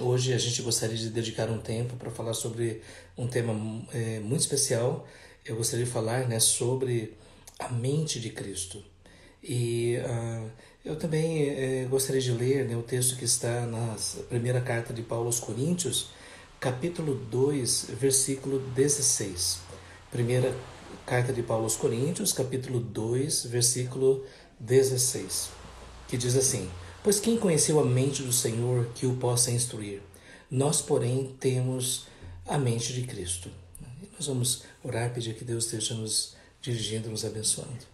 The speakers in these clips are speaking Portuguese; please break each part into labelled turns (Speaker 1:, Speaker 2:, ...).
Speaker 1: Hoje a gente gostaria de dedicar um tempo para falar sobre um tema é, muito especial. Eu gostaria de falar né, sobre a mente de Cristo. E uh, eu também é, gostaria de ler né, o texto que está na primeira carta de Paulo aos Coríntios, capítulo 2, versículo 16. Primeira carta de Paulo aos Coríntios, capítulo 2, versículo 16, que diz assim: Pois quem conheceu a mente do Senhor que o possa instruir? Nós, porém, temos a mente de Cristo. Nós vamos orar, pedir que Deus esteja nos dirigindo, nos abençoando.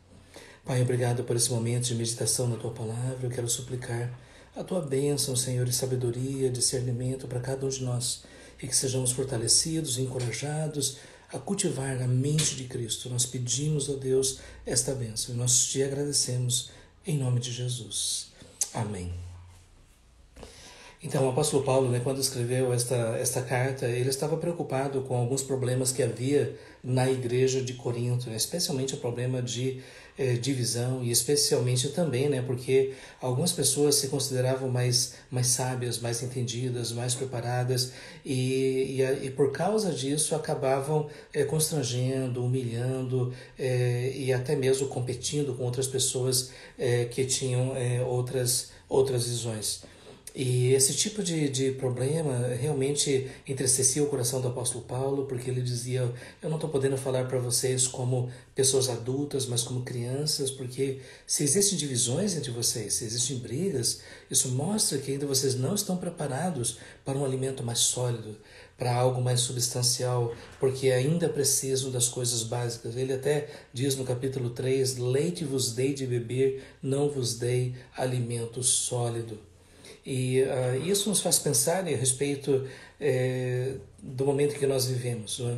Speaker 1: Pai, obrigado por esse momento de meditação na tua palavra. Eu quero suplicar a tua bênção, Senhor, e sabedoria, discernimento para cada um de nós e que sejamos fortalecidos, encorajados a cultivar a mente de Cristo. Nós pedimos a Deus esta bênção e nós te agradecemos em nome de Jesus. Amém. Então, o apóstolo Paulo, né, quando escreveu esta, esta carta, ele estava preocupado com alguns problemas que havia na igreja de Corinto, né, especialmente o problema de eh, divisão e especialmente também, né, porque algumas pessoas se consideravam mais, mais sábias, mais entendidas, mais preparadas e, e, e por causa disso acabavam eh, constrangendo, humilhando eh, e até mesmo competindo com outras pessoas que tinham outras, outras visões. E esse tipo de, de problema realmente entristecia o coração do apóstolo Paulo, porque ele dizia: Eu não estou podendo falar para vocês como pessoas adultas, mas como crianças, porque se existem divisões entre vocês, se existem brigas, isso mostra que ainda vocês não estão preparados para um alimento mais sólido, para algo mais substancial, porque ainda precisam das coisas básicas. Ele até diz no capítulo 3: Leite vos dei de beber, não vos dei alimento sólido. E uh, isso nos faz pensar a respeito eh, do momento que nós vivemos. Uh,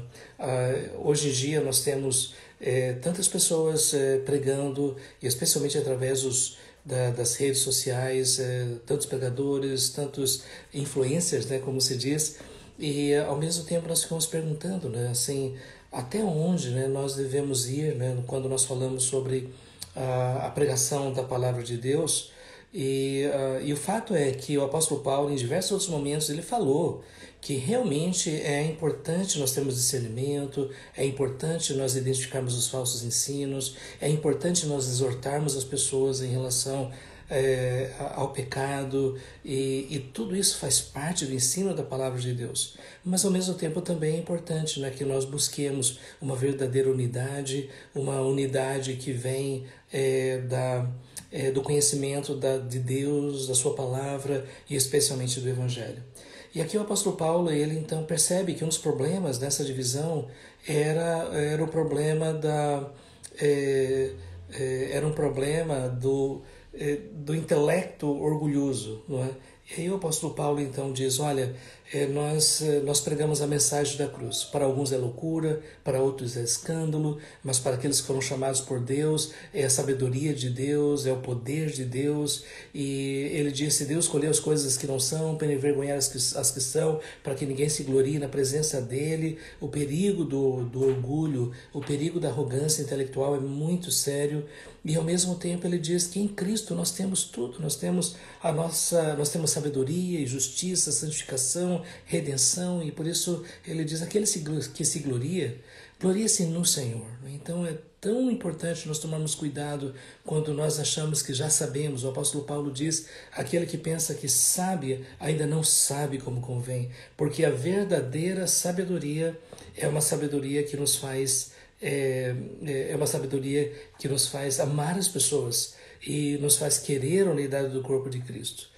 Speaker 1: hoje em dia nós temos eh, tantas pessoas eh, pregando, e especialmente através dos, da, das redes sociais, tantos pregadores, tantos influencers, né, como se diz, e ao mesmo tempo nós ficamos perguntando, né, assim, até onde né, nós devemos ir né, quando nós falamos sobre a, a pregação da palavra de Deus, e, uh, e o fato é que o apóstolo Paulo, em diversos outros momentos, ele falou que realmente é importante nós termos discernimento, é importante nós identificarmos os falsos ensinos, é importante nós exortarmos as pessoas em relação é, ao pecado, e, e, tudo isso faz parte do ensino da palavra de Deus. Mas ao mesmo tempo também é importante né, que nós busquemos uma verdadeira unidade, uma unidade que vem é, da é, do conhecimento da, de Deus, da sua palavra e especialmente do Evangelho. E aqui o apóstolo Paulo, ele então percebe que um dos problemas dessa divisão era, era o problema da... É, é, era um problema do, é, do intelecto orgulhoso, não é? E aí o apóstolo Paulo então diz, olha, nós, é, nós pregamos a mensagem da cruz. Para alguns é loucura, para outros é escândalo, mas para aqueles que foram chamados por Deus, é a sabedoria de Deus, é o poder de Deus. E ele disse: Deus escolheu as coisas que não são, para envergonhar as que, as que são, para que ninguém se glorie na presença dele. O perigo do, do orgulho, o perigo da arrogância intelectual é muito sério. E ao mesmo tempo ele diz que em Cristo nós temos tudo, nós temos a nossa, nós temos sabedoria e justiça, santificação, redenção, e por isso ele diz: aquele que se gloria, gloria-se no Senhor. Então é tão importante nós tomarmos cuidado quando nós achamos que já sabemos. O apóstolo Paulo diz: aquele que pensa que sabe, ainda não sabe como convém, porque a verdadeira sabedoria é uma sabedoria que nos faz. É, é, é uma sabedoria que nos faz amar as pessoas e nos faz querer a unidade do corpo de Cristo.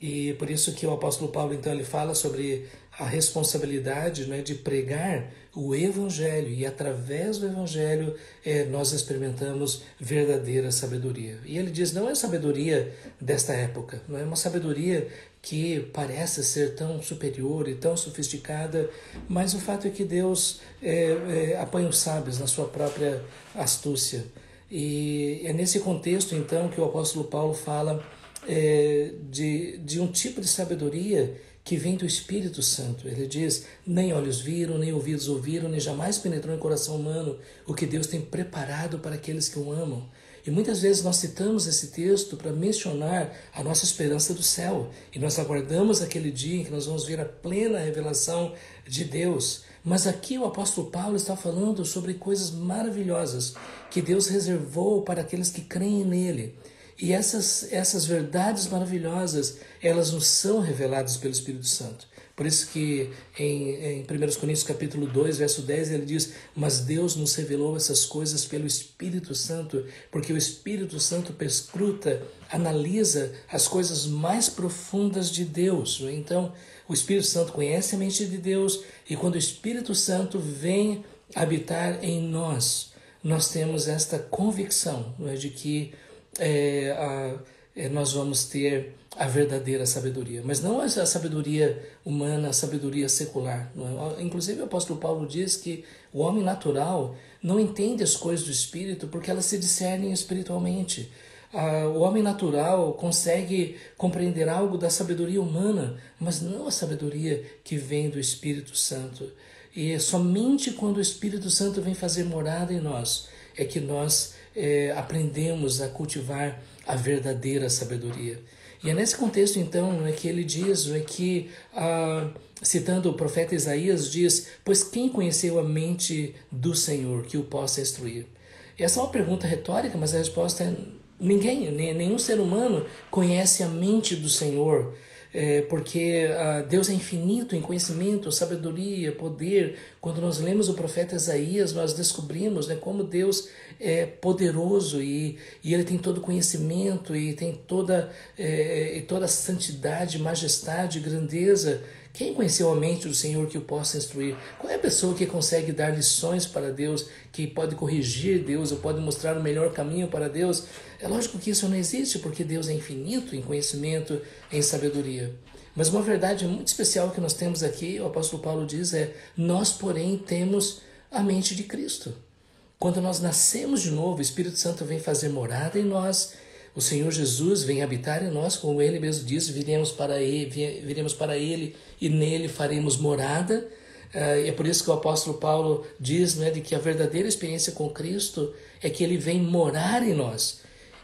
Speaker 1: E por isso que o apóstolo Paulo então ele fala sobre a responsabilidade né, de pregar o Evangelho e através do Evangelho é, nós experimentamos verdadeira sabedoria. E ele diz não é sabedoria desta época, não é uma sabedoria que parece ser tão superior e tão sofisticada, mas o fato é que Deus é, é, apanha os sábios na sua própria astúcia. E é nesse contexto então que o apóstolo Paulo fala é, de, de um tipo de sabedoria que vem do Espírito Santo. Ele diz: nem olhos viram, nem ouvidos ouviram, nem jamais penetrou em coração humano o que Deus tem preparado para aqueles que o amam. E muitas vezes nós citamos esse texto para mencionar a nossa esperança do céu. E nós aguardamos aquele dia em que nós vamos ver a plena revelação de Deus. Mas aqui o apóstolo Paulo está falando sobre coisas maravilhosas que Deus reservou para aqueles que creem nele. E essas, essas verdades maravilhosas, elas nos são reveladas pelo Espírito Santo. Por isso que em, em 1 Coríntios capítulo 2, verso 10, ele diz, mas Deus nos revelou essas coisas pelo Espírito Santo, porque o Espírito Santo perscruta, analisa as coisas mais profundas de Deus. Então, o Espírito Santo conhece a mente de Deus, e quando o Espírito Santo vem habitar em nós, nós temos esta convicção é, de que é, a, é, nós vamos ter a verdadeira sabedoria, mas não a sabedoria humana, a sabedoria secular. É? Inclusive o apóstolo Paulo diz que o homem natural não entende as coisas do Espírito porque elas se discernem espiritualmente. o homem natural consegue compreender algo da sabedoria humana, mas não a sabedoria que vem do Espírito Santo. E somente quando o Espírito Santo vem fazer morada em nós é que nós é, aprendemos a cultivar a verdadeira sabedoria. E é nesse contexto, então, é que ele diz é que, ah, citando o profeta Isaías, diz: Pois quem conheceu a mente do Senhor que o possa instruir? Essa é uma pergunta retórica, mas a resposta é: ninguém, nenhum ser humano conhece a mente do Senhor é, porque ah, Deus é infinito em conhecimento, sabedoria, poder. Quando nós lemos o profeta Isaías, nós descobrimos né, como Deus é poderoso e, e Ele tem todo conhecimento e tem toda, é, e toda santidade, majestade, grandeza. Quem conheceu a mente do Senhor que o possa instruir? Qual é a pessoa que consegue dar lições para Deus, que pode corrigir Deus ou pode mostrar o melhor caminho para Deus? É lógico que isso não existe, porque Deus é infinito em conhecimento, em sabedoria. Mas uma verdade muito especial que nós temos aqui, o apóstolo Paulo diz, é: nós, porém, temos a mente de Cristo. Quando nós nascemos de novo, o Espírito Santo vem fazer morada em nós o Senhor Jesus vem habitar em nós, como ele mesmo disse, viremos para ele, viremos para ele e nele faremos morada. Uh, é por isso que o apóstolo Paulo diz né, de que a verdadeira experiência com Cristo é que ele vem morar em nós.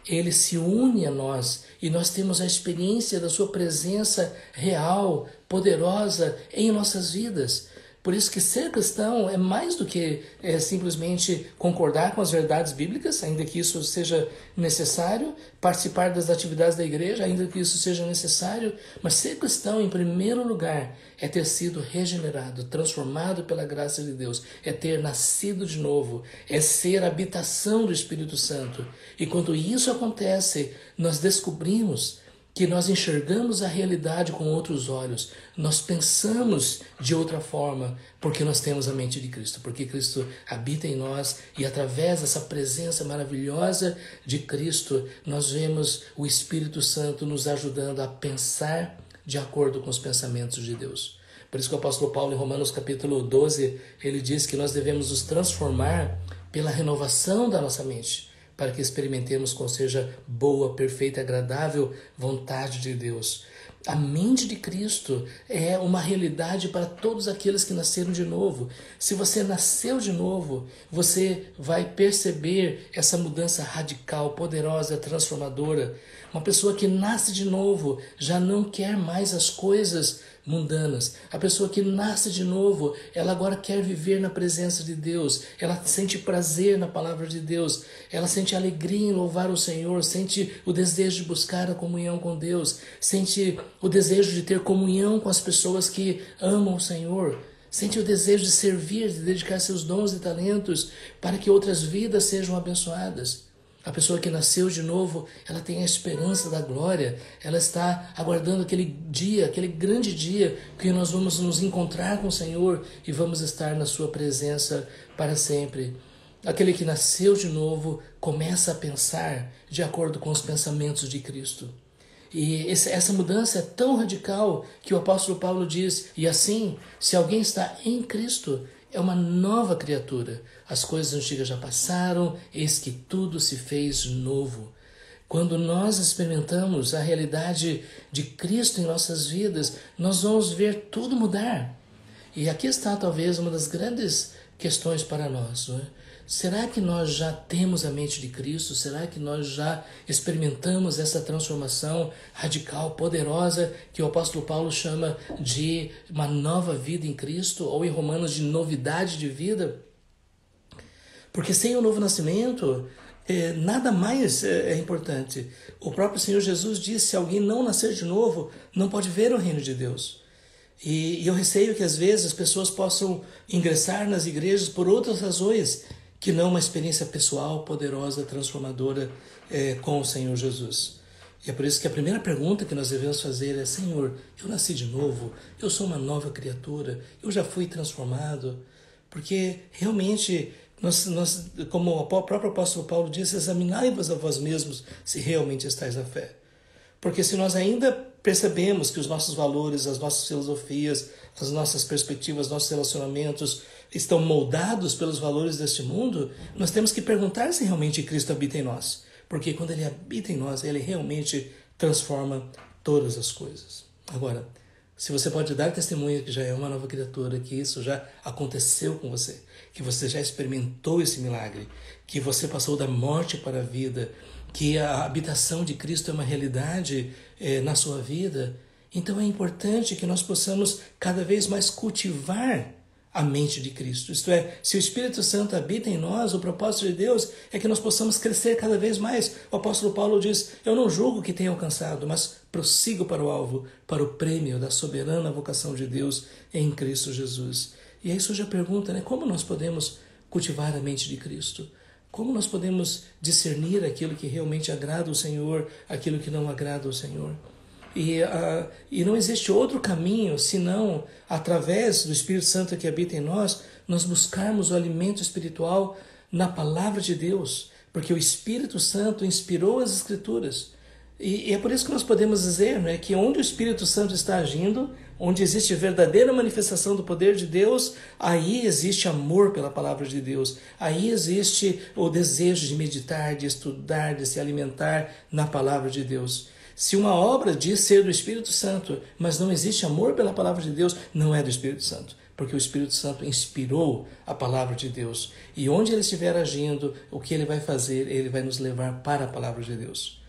Speaker 1: Ele se une a nós e nós temos a experiência da sua presença real, poderosa em nossas vidas. Por isso que ser cristão é mais do que é, simplesmente concordar com as verdades bíblicas, ainda que isso seja necessário, participar das atividades da igreja, ainda que isso seja necessário, mas ser cristão, em primeiro lugar, é ter sido regenerado, transformado pela graça de Deus, é ter nascido de novo, é ser habitação do Espírito Santo. E quando isso acontece, nós descobrimos que nós enxergamos a realidade com outros olhos, nós pensamos de outra forma, porque nós temos a mente de Cristo, porque Cristo habita em nós e através dessa presença maravilhosa de Cristo, nós vemos o Espírito Santo nos ajudando a pensar de acordo com os pensamentos de Deus. Por isso que o apóstolo Paulo em Romanos capítulo 12, ele diz que nós devemos nos transformar pela renovação da nossa mente para que experimentemos qual seja boa, perfeita agradável vontade de Deus. A mente de Cristo é uma realidade para todos aqueles que nasceram de novo. Se você nasceu de novo, você vai perceber essa mudança radical, poderosa, transformadora. Uma pessoa que nasce de novo já não quer mais as coisas mundanas. A pessoa que nasce de novo, ela agora quer viver na presença de Deus, ela sente prazer na palavra de Deus, ela sente alegria em louvar o Senhor, sente o desejo de buscar a comunhão com Deus, sente o desejo de ter comunhão com as pessoas que amam o Senhor. Sente o desejo de servir, de dedicar seus dons e talentos para que outras vidas sejam abençoadas. A pessoa que nasceu de novo, ela tem a esperança da glória, ela está aguardando aquele dia, aquele grande dia que nós vamos nos encontrar com o Senhor e vamos estar na Sua presença para sempre. Aquele que nasceu de novo começa a pensar de acordo com os pensamentos de Cristo. E essa mudança é tão radical que o apóstolo Paulo diz: e assim, se alguém está em Cristo, é uma nova criatura. As coisas antigas já passaram, eis que tudo se fez novo. Quando nós experimentamos a realidade de Cristo em nossas vidas, nós vamos ver tudo mudar. E aqui está talvez uma das grandes questões para nós. É? Será que nós já temos a mente de Cristo? Será que nós já experimentamos essa transformação radical, poderosa, que o apóstolo Paulo chama de uma nova vida em Cristo, ou em Romanos de novidade de vida? Porque sem o novo nascimento, é, nada mais é, é importante. O próprio Senhor Jesus disse: se alguém não nascer de novo, não pode ver o reino de Deus. E, e eu receio que às vezes as pessoas possam ingressar nas igrejas por outras razões que não uma experiência pessoal, poderosa, transformadora é, com o Senhor Jesus. E é por isso que a primeira pergunta que nós devemos fazer é: Senhor, eu nasci de novo, eu sou uma nova criatura, eu já fui transformado. Porque realmente, nós, nós, como o próprio apóstolo Paulo disse, examinai-vos a vós mesmos se realmente estáis na fé. Porque se nós ainda percebemos que os nossos valores, as nossas filosofias, as nossas perspectivas, nossos relacionamentos estão moldados pelos valores deste mundo, nós temos que perguntar se realmente Cristo habita em nós. Porque quando Ele habita em nós, Ele realmente transforma todas as coisas. Agora, se você pode dar testemunho que já é uma nova criatura, que isso já aconteceu com você, que você já experimentou esse milagre, que você passou da morte para a vida, que a habitação de Cristo é uma realidade é, na sua vida, então é importante que nós possamos cada vez mais cultivar a mente de Cristo. Isto é, se o Espírito Santo habita em nós, o propósito de Deus é que nós possamos crescer cada vez mais. O apóstolo Paulo diz: Eu não julgo que tenha alcançado, mas prossigo para o alvo, para o prêmio da soberana vocação de Deus em Cristo Jesus. E aí surge a pergunta, né? Como nós podemos cultivar a mente de Cristo? Como nós podemos discernir aquilo que realmente agrada o Senhor, aquilo que não agrada o Senhor? E, uh, e não existe outro caminho senão, através do Espírito Santo que habita em nós, nós buscarmos o alimento espiritual na palavra de Deus, porque o Espírito Santo inspirou as Escrituras. E, e é por isso que nós podemos dizer né, que onde o Espírito Santo está agindo, onde existe verdadeira manifestação do poder de Deus, aí existe amor pela palavra de Deus, aí existe o desejo de meditar, de estudar, de se alimentar na palavra de Deus. Se uma obra diz ser do Espírito Santo, mas não existe amor pela palavra de Deus, não é do Espírito Santo. Porque o Espírito Santo inspirou a palavra de Deus. E onde ele estiver agindo, o que ele vai fazer, ele vai nos levar para a palavra de Deus.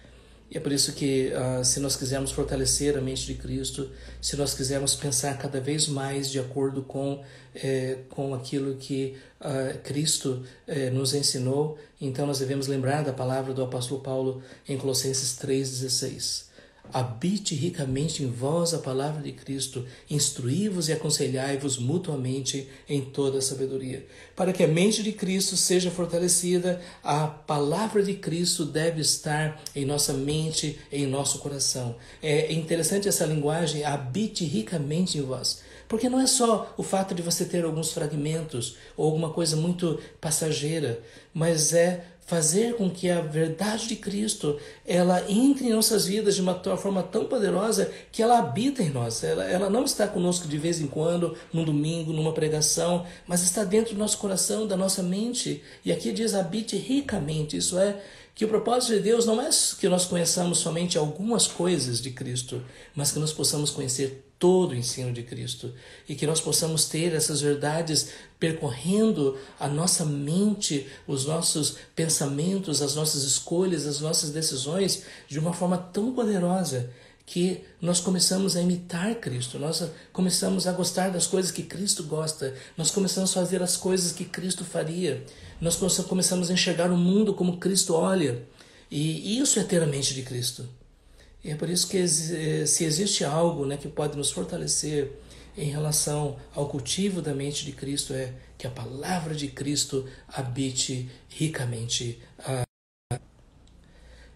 Speaker 1: E é por isso que, uh, se nós quisermos fortalecer a mente de Cristo, se nós quisermos pensar cada vez mais de acordo com, eh, com aquilo que uh, Cristo eh, nos ensinou, então nós devemos lembrar da palavra do apóstolo Paulo em Colossenses 3,16. Habite ricamente em vós a palavra de Cristo, instruí-vos e aconselhai-vos mutuamente em toda a sabedoria. Para que a mente de Cristo seja fortalecida, a palavra de Cristo deve estar em nossa mente, em nosso coração. É interessante essa linguagem, habite ricamente em vós. Porque não é só o fato de você ter alguns fragmentos ou alguma coisa muito passageira, mas é fazer com que a verdade de Cristo ela entre em nossas vidas de uma forma tão poderosa que ela habita em nós. Ela, ela não está conosco de vez em quando, num domingo, numa pregação, mas está dentro do nosso coração, da nossa mente. E aqui diz habite ricamente, isso é, que o propósito de Deus não é que nós conheçamos somente algumas coisas de Cristo, mas que nós possamos conhecer todo o ensino de Cristo e que nós possamos ter essas verdades percorrendo a nossa mente, os nossos pensamentos, as nossas escolhas, as nossas decisões de uma forma tão poderosa que nós começamos a imitar Cristo, nós começamos a gostar das coisas que Cristo gosta, nós começamos a fazer as coisas que Cristo faria, nós começamos a enxergar o mundo como Cristo olha, e isso é ter a mente de Cristo. E é por isso que eh, se existe algo né, que pode nos fortalecer em relação ao cultivo da mente de Cristo é que a palavra de Cristo habite ricamente.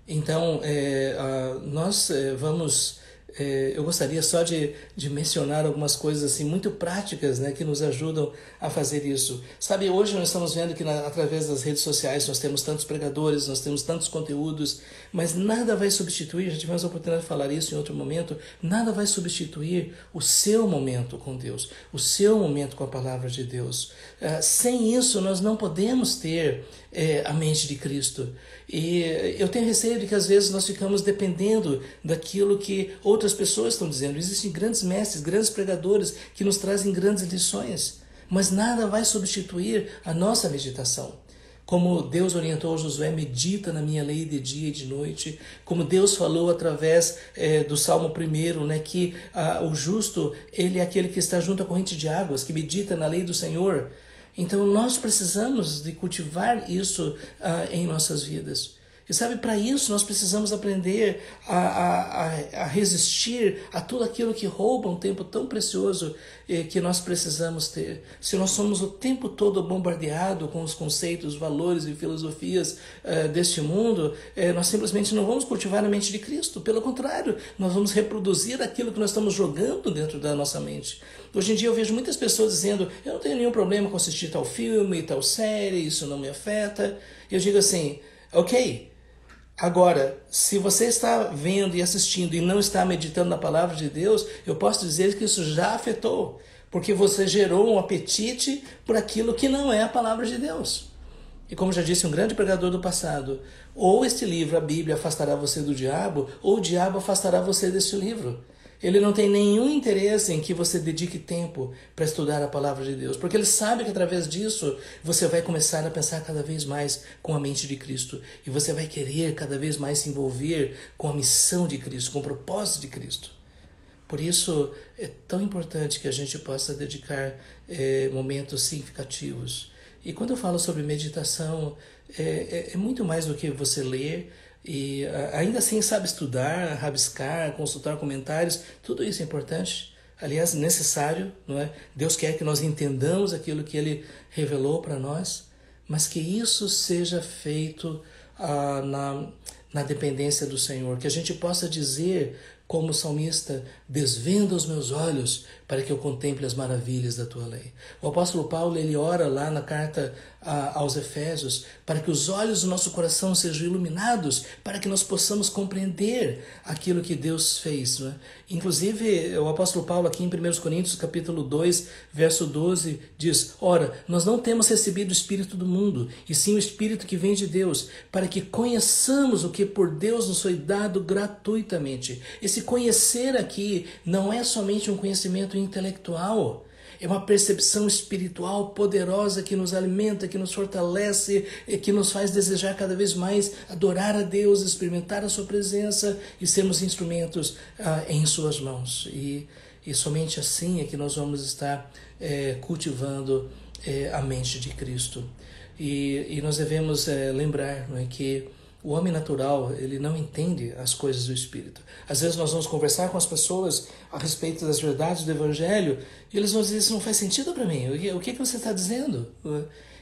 Speaker 1: Então, é, nós é, vamos é, eu gostaria só de, de mencionar algumas coisas assim muito práticas né, que nos ajudam a fazer isso. Sabe, hoje nós estamos vendo que na, através das redes sociais nós temos tantos pregadores, nós temos tantos conteúdos, mas nada vai substituir, já tivemos a oportunidade de falar isso em outro momento, nada vai substituir o seu momento com Deus, o seu momento com a palavra de Deus. Uh, sem isso nós não podemos ter é, a mente de Cristo. E eu tenho receio de que às vezes nós ficamos dependendo daquilo que outras pessoas estão dizendo. Existem grandes mestres, grandes pregadores que nos trazem grandes lições, mas nada vai substituir a nossa meditação. como Deus orientou Josué, medita na minha lei de dia e de noite, como Deus falou através é, do Salmo 1, né, que ah, o justo, ele é aquele que está junto à corrente de águas, que medita na lei do Senhor. Então nós precisamos de cultivar isso ah, em nossas vidas. E sabe, para isso nós precisamos aprender a, a, a, resistir a tudo aquilo que rouba um tempo tão precioso eh, que nós precisamos ter. Se nós somos o tempo todo bombardeados com os conceitos, valores e filosofias eh, deste mundo, eh, nós simplesmente não vamos cultivar a mente de Cristo. Pelo contrário, nós vamos reproduzir aquilo que nós estamos jogando dentro da nossa mente. Hoje em dia eu vejo muitas pessoas dizendo: eu não tenho nenhum problema com assistir tal filme, tal série, isso não me afeta. E eu digo assim: ok. Agora, se você está vendo e assistindo e não está meditando na palavra de Deus, eu posso dizer que isso já afetou, porque você gerou um apetite por aquilo que não é a palavra de Deus. E como já disse um grande pregador do passado, ou este livro, a Bíblia, afastará você do diabo, ou o diabo afastará você deste livro. Ele não tem nenhum interesse em que você dedique tempo para estudar a palavra de Deus, porque ele sabe que através disso você vai começar a pensar cada vez mais com a mente de Cristo e você vai querer cada vez mais se envolver com a missão de Cristo, com o propósito de Cristo. Por isso é tão importante que a gente possa dedicar é, momentos significativos. E quando eu falo sobre meditação, é, é, é muito mais do que você ler e ainda assim sabe estudar, rabiscar, consultar comentários, tudo isso é importante. Aliás, necessário, não é? Deus quer que nós entendamos aquilo que Ele revelou para nós, mas que isso seja feito ah, na, na dependência do Senhor, que a gente possa dizer como salmista, desvenda os meus olhos para que eu contemple as maravilhas da tua lei. O apóstolo Paulo, ele ora lá na carta a, aos Efésios para que os olhos do nosso coração sejam iluminados, para que nós possamos compreender aquilo que Deus fez. Né? Inclusive, o apóstolo Paulo aqui em 1 Coríntios capítulo 2, verso 12, diz, Ora, nós não temos recebido o Espírito do mundo, e sim o Espírito que vem de Deus, para que conheçamos o que por Deus nos foi dado gratuitamente. Esse conhecer aqui não é somente um conhecimento intelectual, é uma percepção espiritual poderosa que nos alimenta, que nos fortalece e que nos faz desejar cada vez mais adorar a Deus, experimentar a Sua presença e sermos instrumentos ah, em Suas mãos. E, e somente assim é que nós vamos estar é, cultivando é, a mente de Cristo. E, e nós devemos é, lembrar não é, que o homem natural, ele não entende as coisas do Espírito. Às vezes nós vamos conversar com as pessoas a respeito das verdades do Evangelho e eles vão dizer, isso não faz sentido para mim, o que, que você está dizendo?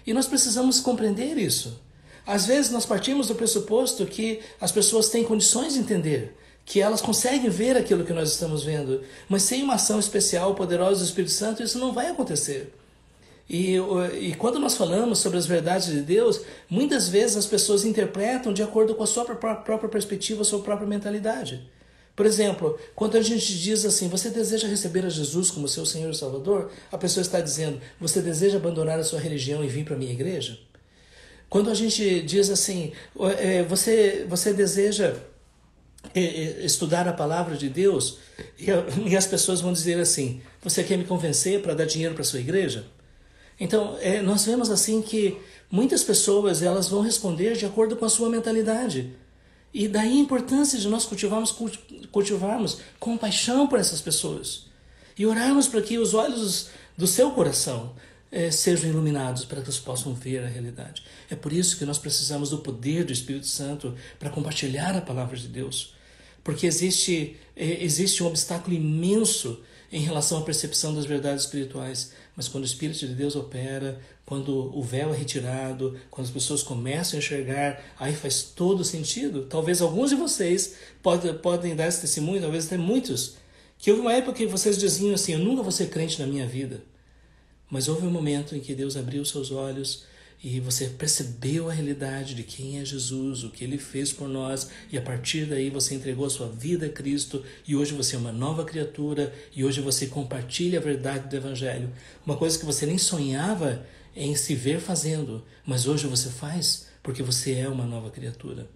Speaker 1: E nós precisamos compreender isso. Às vezes nós partimos do pressuposto que as pessoas têm condições de entender, que elas conseguem ver aquilo que nós estamos vendo, mas sem uma ação especial, poderosa do Espírito Santo, isso não vai acontecer. E, e quando nós falamos sobre as verdades de Deus, muitas vezes as pessoas interpretam de acordo com a sua própria perspectiva, a sua própria mentalidade. Por exemplo, quando a gente diz assim, você deseja receber a Jesus como seu Senhor e Salvador, a pessoa está dizendo, você deseja abandonar a sua religião e vir para a minha igreja? Quando a gente diz assim, é, você, você deseja é, é, estudar a palavra de Deus, e as pessoas vão dizer assim, você quer me convencer para dar dinheiro para a sua igreja? Então, é, nós vemos assim que muitas pessoas elas vão responder de acordo com a sua mentalidade. E daí a importância de nós cultivarmos, cultivarmos compaixão por essas pessoas. E orarmos para que os olhos do seu coração é, sejam iluminados para que eles possam ver a realidade. É por isso que nós precisamos do poder do Espírito Santo para compartilhar a palavra de Deus. Porque existe, é, existe um obstáculo imenso em relação à percepção das verdades espirituais. Mas quando o Espírito de Deus opera, quando o véu é retirado, quando as pessoas começam a enxergar, aí faz todo sentido. Talvez alguns de vocês podem, podem dar esse testemunho, talvez até muitos, que houve uma época que vocês diziam assim: Eu nunca vou ser crente na minha vida. Mas houve um momento em que Deus abriu seus olhos e você percebeu a realidade de quem é Jesus, o que ele fez por nós, e a partir daí você entregou a sua vida a Cristo, e hoje você é uma nova criatura, e hoje você compartilha a verdade do Evangelho. Uma coisa que você nem sonhava em se ver fazendo, mas hoje você faz porque você é uma nova criatura.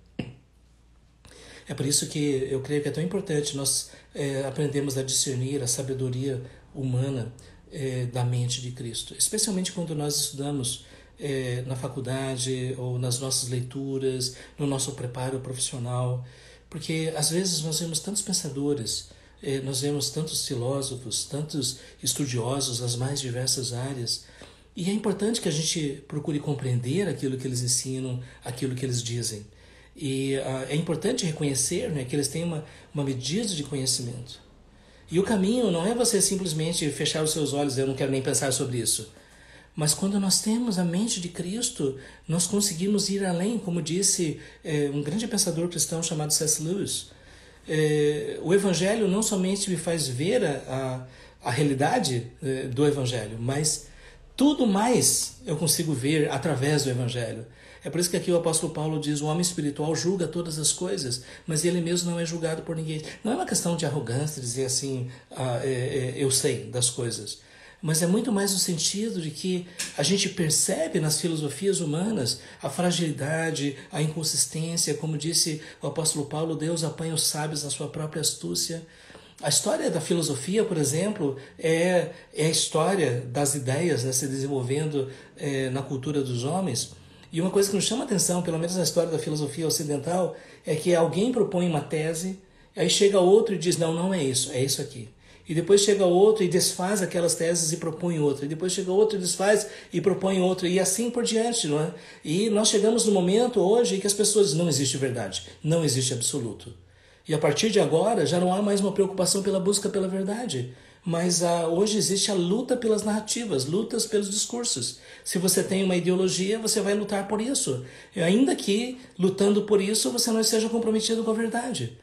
Speaker 1: É por isso que eu creio que é tão importante nós é, aprendemos a discernir a sabedoria humana é, da mente de Cristo, especialmente quando nós estudamos é, na faculdade ou nas nossas leituras, no nosso preparo profissional, porque às vezes nós vemos tantos pensadores, é, nós vemos tantos filósofos, tantos estudiosos nas mais diversas áreas, e é importante que a gente procure compreender aquilo que eles ensinam, aquilo que eles dizem. E uh, é importante reconhecer né, que eles têm uma, uma medida de conhecimento. E o caminho não é você simplesmente fechar os seus olhos, eu não quero nem pensar sobre isso. Mas quando nós temos a mente de Cristo, nós conseguimos ir além, como disse é, um grande pensador cristão chamado C.S. Lewis. É, o Evangelho não somente me faz ver a, a, a realidade é, do Evangelho, mas tudo mais eu consigo ver através do Evangelho. É por isso que aqui o apóstolo Paulo diz: o homem espiritual julga todas as coisas, mas ele mesmo não é julgado por ninguém. Não é uma questão de arrogância, dizer assim, ah, eu sei das coisas mas é muito mais no sentido de que a gente percebe nas filosofias humanas a fragilidade, a inconsistência, como disse o apóstolo Paulo, Deus apanha os sábios na sua própria astúcia. A história da filosofia, por exemplo, é, é a história das ideias né, se desenvolvendo é, na cultura dos homens. E uma coisa que nos chama atenção, pelo menos na história da filosofia ocidental, é que alguém propõe uma tese, aí chega outro e diz: não, não é isso, é isso aqui. E depois chega outro e desfaz aquelas teses e propõe outra. E depois chega outro e desfaz e propõe outra. E assim por diante, não é? E nós chegamos no momento hoje em que as pessoas dizem, não existe verdade, não existe absoluto. E a partir de agora já não há mais uma preocupação pela busca pela verdade. Mas ah, hoje existe a luta pelas narrativas, lutas pelos discursos. Se você tem uma ideologia, você vai lutar por isso. E ainda que, lutando por isso, você não esteja comprometido com a verdade.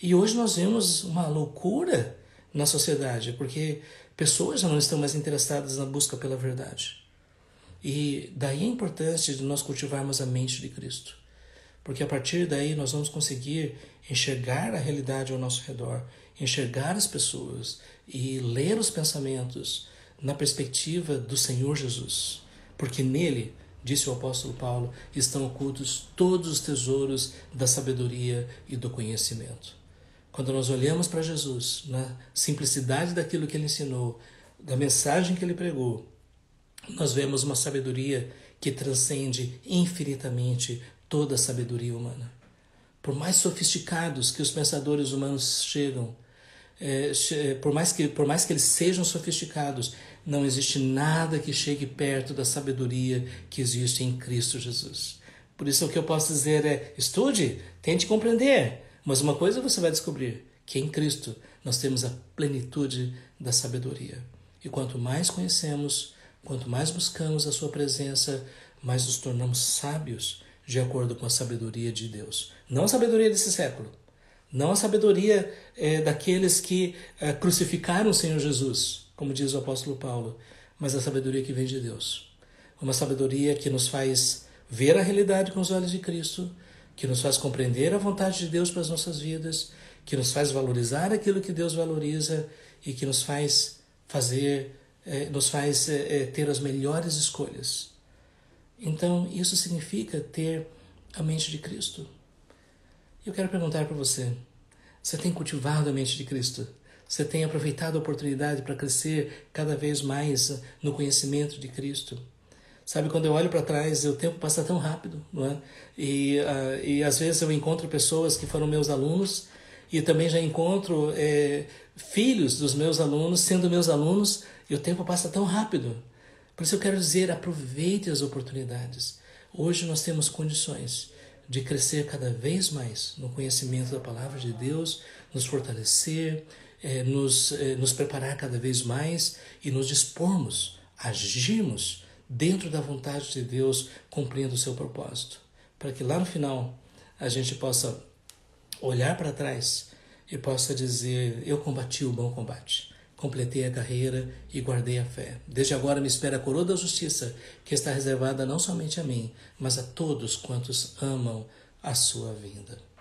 Speaker 1: E hoje nós vemos uma loucura na sociedade, porque pessoas já não estão mais interessadas na busca pela verdade. E daí a importância de nós cultivarmos a mente de Cristo. Porque a partir daí nós vamos conseguir enxergar a realidade ao nosso redor, enxergar as pessoas e ler os pensamentos na perspectiva do Senhor Jesus. Porque nele, disse o apóstolo Paulo, estão ocultos todos os tesouros da sabedoria e do conhecimento. Quando nós olhamos para Jesus, na simplicidade daquilo que ele ensinou, da mensagem que ele pregou, nós vemos uma sabedoria que transcende infinitamente toda a sabedoria humana. Por mais sofisticados que os pensadores humanos chegam, é, por, mais que, por mais que eles sejam sofisticados, não existe nada que chegue perto da sabedoria que existe em Cristo Jesus. Por isso o que eu posso dizer é: estude, tente compreender, mas uma coisa você vai descobrir: que em Cristo nós temos a plenitude da sabedoria. E quanto mais conhecemos, quanto mais buscamos a Sua presença, mais nos tornamos sábios de acordo com a sabedoria de Deus. Não a sabedoria desse século, não a sabedoria é, daqueles que é, crucificaram o Senhor Jesus, como diz o apóstolo Paulo, mas a sabedoria que vem de Deus. Uma sabedoria que nos faz ver a realidade com os olhos de Cristo, que nos faz compreender a vontade de Deus para as nossas vidas, que nos faz valorizar aquilo que Deus valoriza e que nos faz fazer, eh, nos faz eh, eh, ter as melhores escolhas. Então, isso significa ter a mente de Cristo. Eu quero perguntar para você: você tem cultivado a mente de Cristo? Você tem aproveitado a oportunidade para crescer cada vez mais no conhecimento de Cristo? Sabe, quando eu olho para trás, o tempo passa tão rápido, não é? E, uh, e às vezes eu encontro pessoas que foram meus alunos e também já encontro é, filhos dos meus alunos sendo meus alunos e o tempo passa tão rápido. Por isso eu quero dizer, aproveite as oportunidades. Hoje nós temos condições de crescer cada vez mais no conhecimento da palavra de Deus, nos fortalecer, é, nos, é, nos preparar cada vez mais e nos dispormos, agirmos dentro da vontade de Deus, cumprindo o seu propósito. Para que lá no final a gente possa olhar para trás e possa dizer: Eu combati o bom combate, completei a carreira e guardei a fé. Desde agora me espera a coroa da justiça, que está reservada não somente a mim, mas a todos quantos amam a sua vinda.